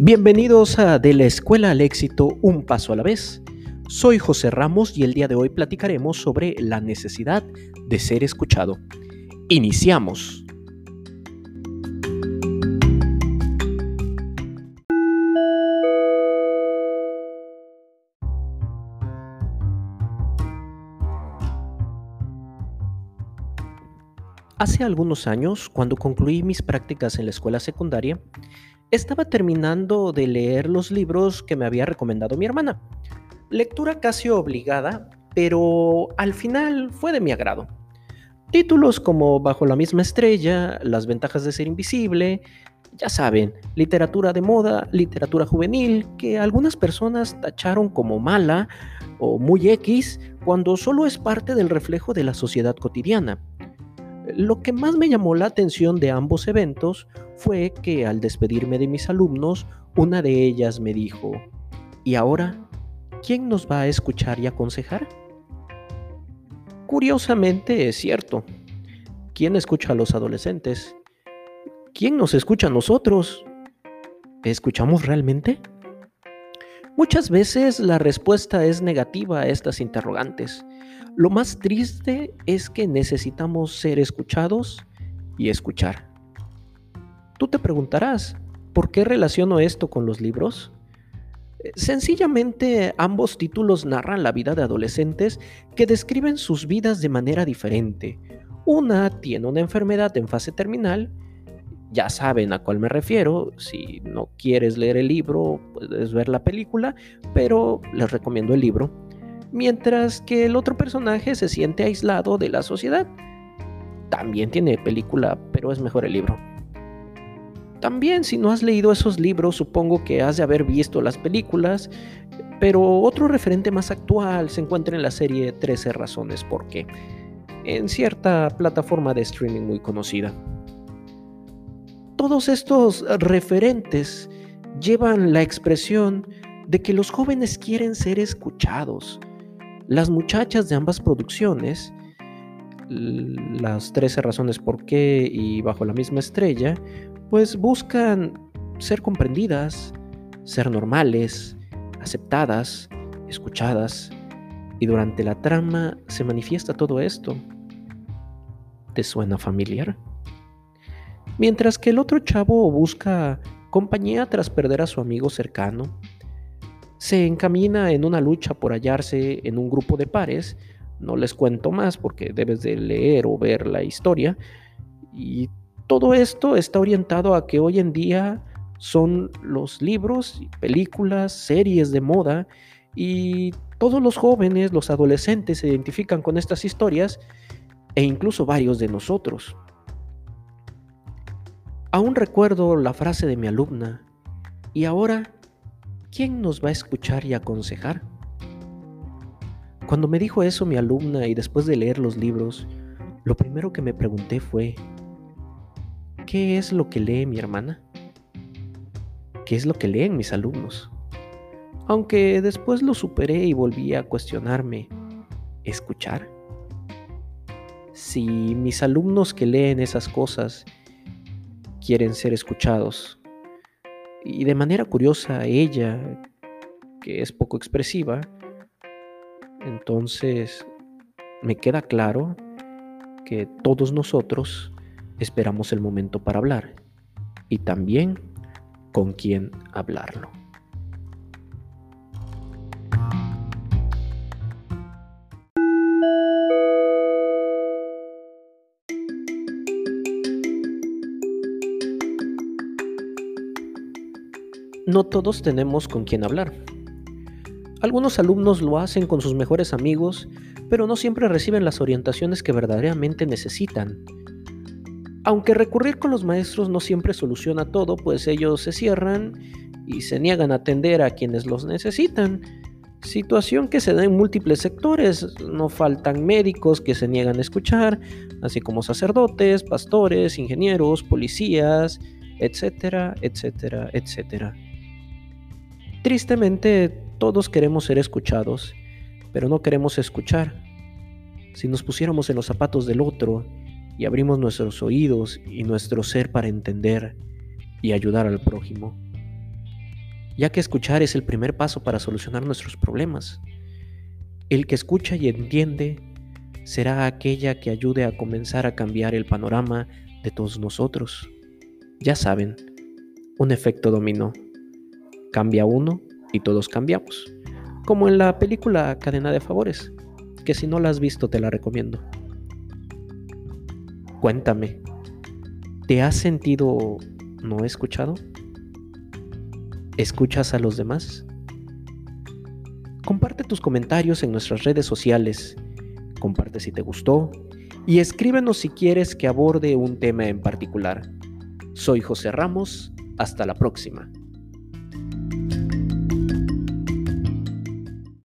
Bienvenidos a De la Escuela al Éxito, un paso a la vez. Soy José Ramos y el día de hoy platicaremos sobre la necesidad de ser escuchado. Iniciamos. Hace algunos años, cuando concluí mis prácticas en la escuela secundaria, estaba terminando de leer los libros que me había recomendado mi hermana. Lectura casi obligada, pero al final fue de mi agrado. Títulos como Bajo la misma estrella, Las ventajas de ser invisible, ya saben, literatura de moda, literatura juvenil, que algunas personas tacharon como mala o muy X cuando solo es parte del reflejo de la sociedad cotidiana. Lo que más me llamó la atención de ambos eventos fue que al despedirme de mis alumnos, una de ellas me dijo, ¿y ahora quién nos va a escuchar y aconsejar? Curiosamente es cierto. ¿Quién escucha a los adolescentes? ¿Quién nos escucha a nosotros? ¿Escuchamos realmente? Muchas veces la respuesta es negativa a estas interrogantes. Lo más triste es que necesitamos ser escuchados y escuchar. Tú te preguntarás, ¿por qué relaciono esto con los libros? Eh, sencillamente ambos títulos narran la vida de adolescentes que describen sus vidas de manera diferente. Una tiene una enfermedad en fase terminal, ya saben a cuál me refiero, si no quieres leer el libro puedes ver la película, pero les recomiendo el libro mientras que el otro personaje se siente aislado de la sociedad. También tiene película, pero es mejor el libro. También si no has leído esos libros, supongo que has de haber visto las películas, pero otro referente más actual se encuentra en la serie 13 razones por qué, en cierta plataforma de streaming muy conocida. Todos estos referentes llevan la expresión de que los jóvenes quieren ser escuchados, las muchachas de ambas producciones, las 13 razones por qué y bajo la misma estrella, pues buscan ser comprendidas, ser normales, aceptadas, escuchadas, y durante la trama se manifiesta todo esto. ¿Te suena familiar? Mientras que el otro chavo busca compañía tras perder a su amigo cercano, se encamina en una lucha por hallarse en un grupo de pares. No les cuento más porque debes de leer o ver la historia. Y todo esto está orientado a que hoy en día son los libros, películas, series de moda y todos los jóvenes, los adolescentes se identifican con estas historias e incluso varios de nosotros. Aún recuerdo la frase de mi alumna, y ahora ¿quién nos va a escuchar y aconsejar? Cuando me dijo eso mi alumna y después de leer los libros, lo primero que me pregunté fue, ¿qué es lo que lee mi hermana? ¿Qué es lo que leen mis alumnos? Aunque después lo superé y volví a cuestionarme, ¿escuchar? Si mis alumnos que leen esas cosas quieren ser escuchados, y de manera curiosa, ella, que es poco expresiva, entonces me queda claro que todos nosotros esperamos el momento para hablar y también con quién hablarlo. no todos tenemos con quién hablar. Algunos alumnos lo hacen con sus mejores amigos, pero no siempre reciben las orientaciones que verdaderamente necesitan. Aunque recurrir con los maestros no siempre soluciona todo, pues ellos se cierran y se niegan a atender a quienes los necesitan. Situación que se da en múltiples sectores. No faltan médicos que se niegan a escuchar, así como sacerdotes, pastores, ingenieros, policías, etcétera, etcétera, etcétera. Tristemente, todos queremos ser escuchados, pero no queremos escuchar. Si nos pusiéramos en los zapatos del otro y abrimos nuestros oídos y nuestro ser para entender y ayudar al prójimo, ya que escuchar es el primer paso para solucionar nuestros problemas. El que escucha y entiende será aquella que ayude a comenzar a cambiar el panorama de todos nosotros. Ya saben, un efecto dominó. Cambia uno y todos cambiamos. Como en la película Cadena de Favores, que si no la has visto te la recomiendo. Cuéntame, ¿te has sentido no escuchado? ¿Escuchas a los demás? Comparte tus comentarios en nuestras redes sociales, comparte si te gustó y escríbenos si quieres que aborde un tema en particular. Soy José Ramos, hasta la próxima.